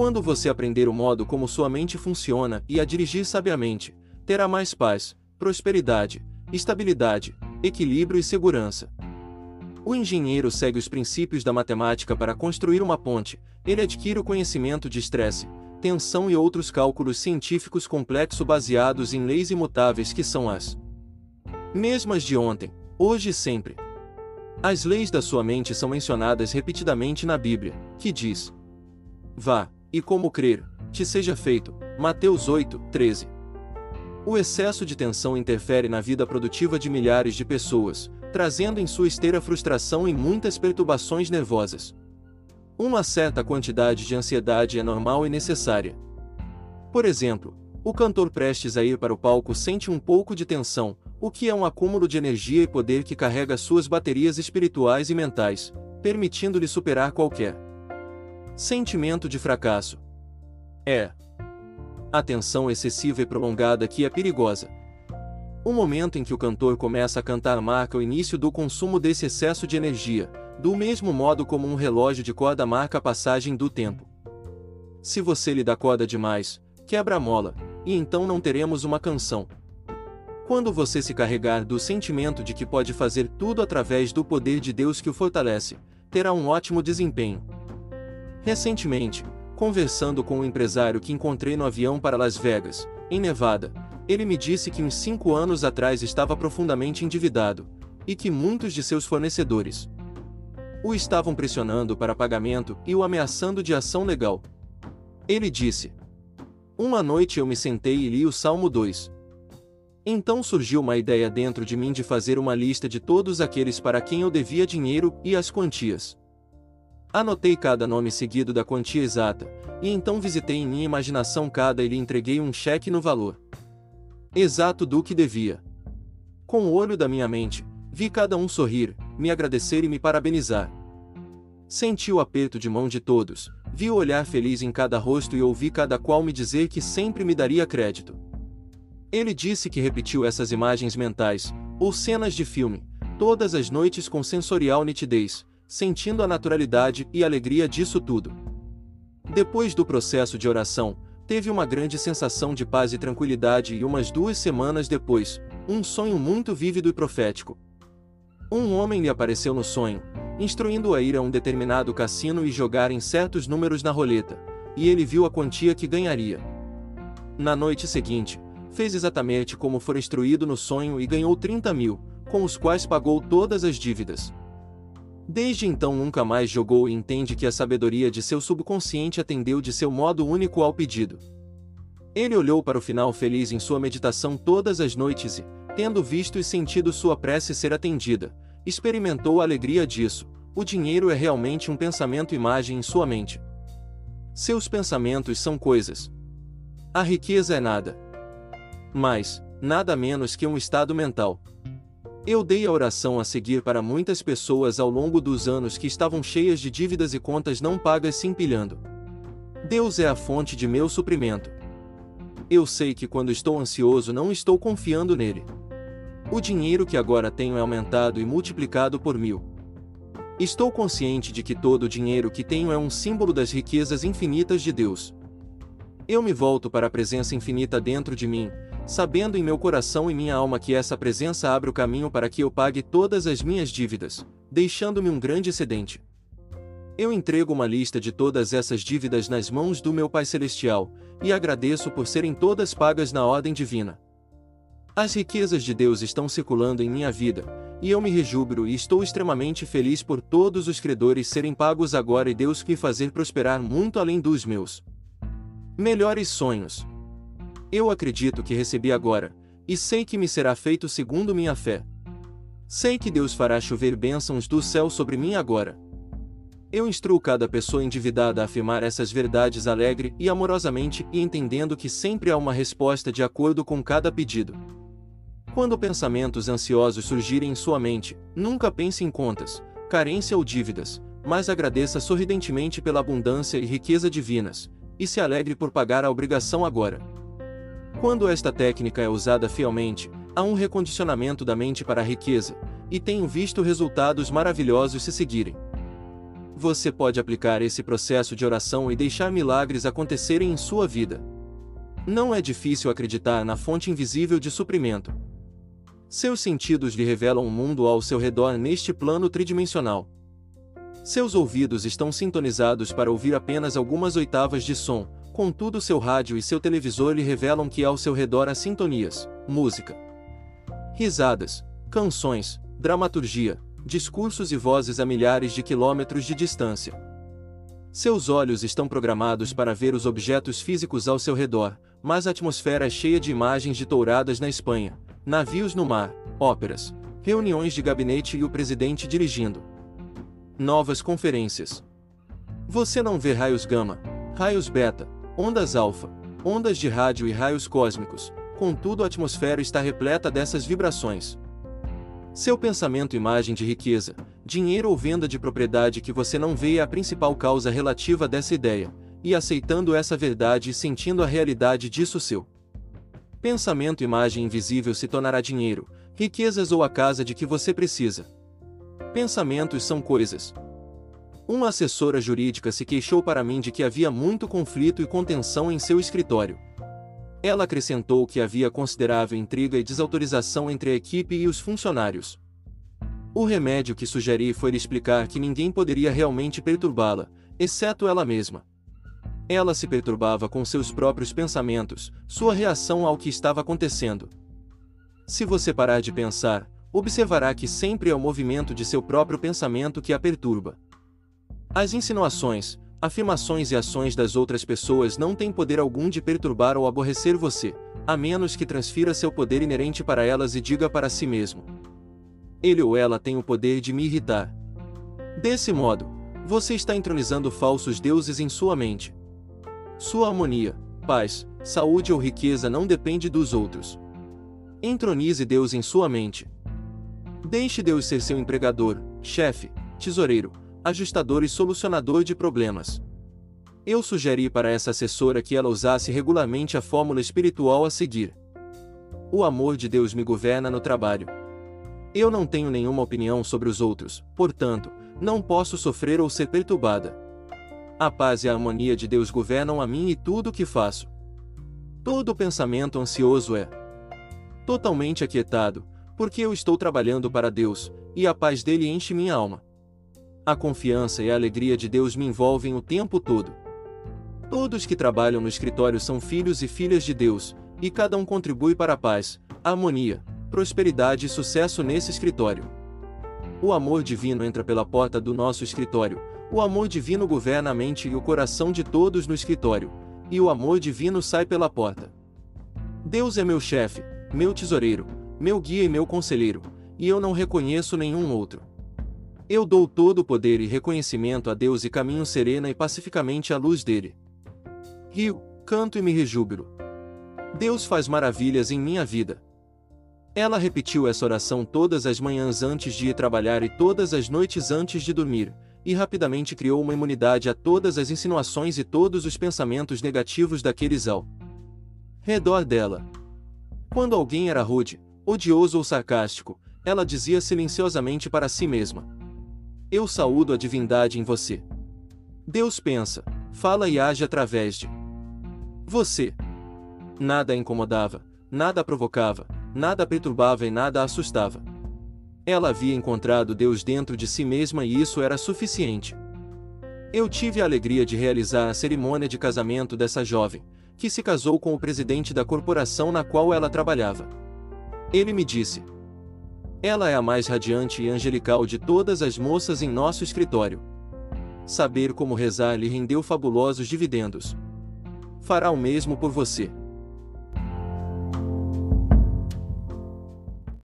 Quando você aprender o modo como sua mente funciona e a dirigir sabiamente, terá mais paz, prosperidade, estabilidade, equilíbrio e segurança. O engenheiro segue os princípios da matemática para construir uma ponte, ele adquire o conhecimento de estresse, tensão e outros cálculos científicos complexos baseados em leis imutáveis que são as mesmas de ontem, hoje e sempre. As leis da sua mente são mencionadas repetidamente na Bíblia, que diz: Vá, e como crer, te seja feito. Mateus 8, 13. O excesso de tensão interfere na vida produtiva de milhares de pessoas, trazendo em sua esteira frustração e muitas perturbações nervosas. Uma certa quantidade de ansiedade é normal e necessária. Por exemplo, o cantor prestes a ir para o palco sente um pouco de tensão, o que é um acúmulo de energia e poder que carrega suas baterias espirituais e mentais, permitindo-lhe superar qualquer sentimento de fracasso. É a tensão excessiva e prolongada que é perigosa. O momento em que o cantor começa a cantar marca o início do consumo desse excesso de energia, do mesmo modo como um relógio de corda marca a passagem do tempo. Se você lhe dá corda demais, quebra a mola, e então não teremos uma canção. Quando você se carregar do sentimento de que pode fazer tudo através do poder de Deus que o fortalece, terá um ótimo desempenho. Recentemente, conversando com um empresário que encontrei no avião para Las Vegas, em Nevada, ele me disse que uns cinco anos atrás estava profundamente endividado, e que muitos de seus fornecedores o estavam pressionando para pagamento e o ameaçando de ação legal. Ele disse: Uma noite eu me sentei e li o Salmo 2. Então surgiu uma ideia dentro de mim de fazer uma lista de todos aqueles para quem eu devia dinheiro e as quantias. Anotei cada nome seguido da quantia exata, e então visitei em minha imaginação cada e lhe entreguei um cheque no valor exato do que devia. Com o olho da minha mente, vi cada um sorrir, me agradecer e me parabenizar. Senti o aperto de mão de todos, vi o olhar feliz em cada rosto e ouvi cada qual me dizer que sempre me daria crédito. Ele disse que repetiu essas imagens mentais, ou cenas de filme, todas as noites com sensorial nitidez, sentindo a naturalidade e alegria disso tudo. Depois do processo de oração, teve uma grande sensação de paz e tranquilidade e umas duas semanas depois, um sonho muito vívido e profético. Um homem lhe apareceu no sonho, instruindo-o a ir a um determinado cassino e jogar em certos números na roleta, e ele viu a quantia que ganharia. Na noite seguinte, fez exatamente como for instruído no sonho e ganhou 30 mil, com os quais pagou todas as dívidas. Desde então nunca mais jogou e entende que a sabedoria de seu subconsciente atendeu de seu modo único ao pedido. Ele olhou para o final feliz em sua meditação todas as noites e, tendo visto e sentido sua prece ser atendida, experimentou a alegria disso. O dinheiro é realmente um pensamento-imagem em sua mente. Seus pensamentos são coisas. A riqueza é nada. Mas, nada menos que um estado mental. Eu dei a oração a seguir para muitas pessoas ao longo dos anos que estavam cheias de dívidas e contas não pagas se empilhando. Deus é a fonte de meu suprimento. Eu sei que quando estou ansioso não estou confiando nele. O dinheiro que agora tenho é aumentado e multiplicado por mil. Estou consciente de que todo o dinheiro que tenho é um símbolo das riquezas infinitas de Deus. Eu me volto para a presença infinita dentro de mim, sabendo em meu coração e minha alma que essa presença abre o caminho para que eu pague todas as minhas dívidas, deixando-me um grande excedente. Eu entrego uma lista de todas essas dívidas nas mãos do meu Pai Celestial, e agradeço por serem todas pagas na ordem divina. As riquezas de Deus estão circulando em minha vida, e eu me rejubilo e estou extremamente feliz por todos os credores serem pagos agora e Deus me fazer prosperar muito além dos meus melhores sonhos. Eu acredito que recebi agora, e sei que me será feito segundo minha fé. Sei que Deus fará chover bênçãos do céu sobre mim agora. Eu instruo cada pessoa endividada a afirmar essas verdades alegre e amorosamente e entendendo que sempre há uma resposta de acordo com cada pedido. Quando pensamentos ansiosos surgirem em sua mente, nunca pense em contas, carência ou dívidas, mas agradeça sorridentemente pela abundância e riqueza divinas, e se alegre por pagar a obrigação agora. Quando esta técnica é usada fielmente, há um recondicionamento da mente para a riqueza, e tenho visto resultados maravilhosos se seguirem. você pode aplicar esse processo de oração e deixar milagres acontecerem em sua vida. Não é difícil acreditar na fonte invisível de suprimento. Seus sentidos lhe revelam um mundo ao seu redor neste plano tridimensional. Seus ouvidos estão sintonizados para ouvir apenas algumas oitavas de som, contudo seu rádio e seu televisor lhe revelam que ao seu redor há sintonias, música, risadas, canções, dramaturgia, discursos e vozes a milhares de quilômetros de distância. Seus olhos estão programados para ver os objetos físicos ao seu redor, mas a atmosfera é cheia de imagens de touradas na Espanha, navios no mar, óperas, reuniões de gabinete e o presidente dirigindo. Novas conferências. Você não vê raios gama, raios beta, ondas alfa, ondas de rádio e raios cósmicos, contudo a atmosfera está repleta dessas vibrações. Seu pensamento imagem de riqueza, dinheiro ou venda de propriedade que você não vê é a principal causa relativa dessa ideia, e aceitando essa verdade e sentindo a realidade disso seu pensamento imagem invisível se tornará dinheiro, riquezas ou a casa de que você precisa. Pensamentos são coisas. Uma assessora jurídica se queixou para mim de que havia muito conflito e contenção em seu escritório. Ela acrescentou que havia considerável intriga e desautorização entre a equipe e os funcionários. O remédio que sugeri foi explicar que ninguém poderia realmente perturbá-la, exceto ela mesma. Ela se perturbava com seus próprios pensamentos, sua reação ao que estava acontecendo. Se você parar de pensar, observará que sempre é o movimento de seu próprio pensamento que a perturba. As insinuações, afirmações e ações das outras pessoas não têm poder algum de perturbar ou aborrecer você, a menos que transfira seu poder inerente para elas e diga para si mesmo: Ele ou ela tem o poder de me irritar. Desse modo, você está entronizando falsos deuses em sua mente. Sua harmonia, paz, saúde ou riqueza não depende dos outros. Entronize Deus em sua mente. Deixe Deus ser seu empregador, chefe, tesoureiro, ajustador e solucionador de problemas. Eu sugeri para essa assessora que ela usasse regularmente a fórmula espiritual a seguir. O amor de Deus me governa no trabalho. Eu não tenho nenhuma opinião sobre os outros, portanto, não posso sofrer ou ser perturbada. A paz e a harmonia de Deus governam a mim e tudo o que faço. Todo pensamento ansioso é totalmente aquietado, porque eu estou trabalhando para Deus, e a paz dele enche minha alma. A confiança e a alegria de Deus me envolvem o tempo todo. Todos que trabalham no escritório são filhos e filhas de Deus, e cada um contribui para a paz, a harmonia, prosperidade e sucesso nesse escritório. O amor divino entra pela porta do nosso escritório, o amor divino governa a mente e o coração de todos no escritório, e o amor divino sai pela porta. Deus é meu chefe, meu tesoureiro, meu guia e meu conselheiro, e eu não reconheço nenhum outro. Eu dou todo o poder e reconhecimento a Deus e caminho serena e pacificamente à luz dele. Rio, canto e me rejúbilo. Deus faz maravilhas em minha vida. Ela repetiu essa oração todas as manhãs antes de ir trabalhar e todas as noites antes de dormir, e rapidamente criou uma imunidade a todas as insinuações e todos os pensamentos negativos daqueles ao redor dela. Quando alguém era rude, odioso ou sarcástico, ela dizia silenciosamente para si mesma: eu saúdo a divindade em você. Deus pensa, fala e age através de você. Nada incomodava, nada provocava, nada perturbava e nada assustava. Ela havia encontrado Deus dentro de si mesma e isso era suficiente. Eu tive a alegria de realizar a cerimônia de casamento dessa jovem, que se casou com o presidente da corporação na qual ela trabalhava. Ele me disse: ela é a mais radiante e angelical de todas as moças em nosso escritório. Saber como rezar lhe rendeu fabulosos dividendos. Fará o mesmo por você.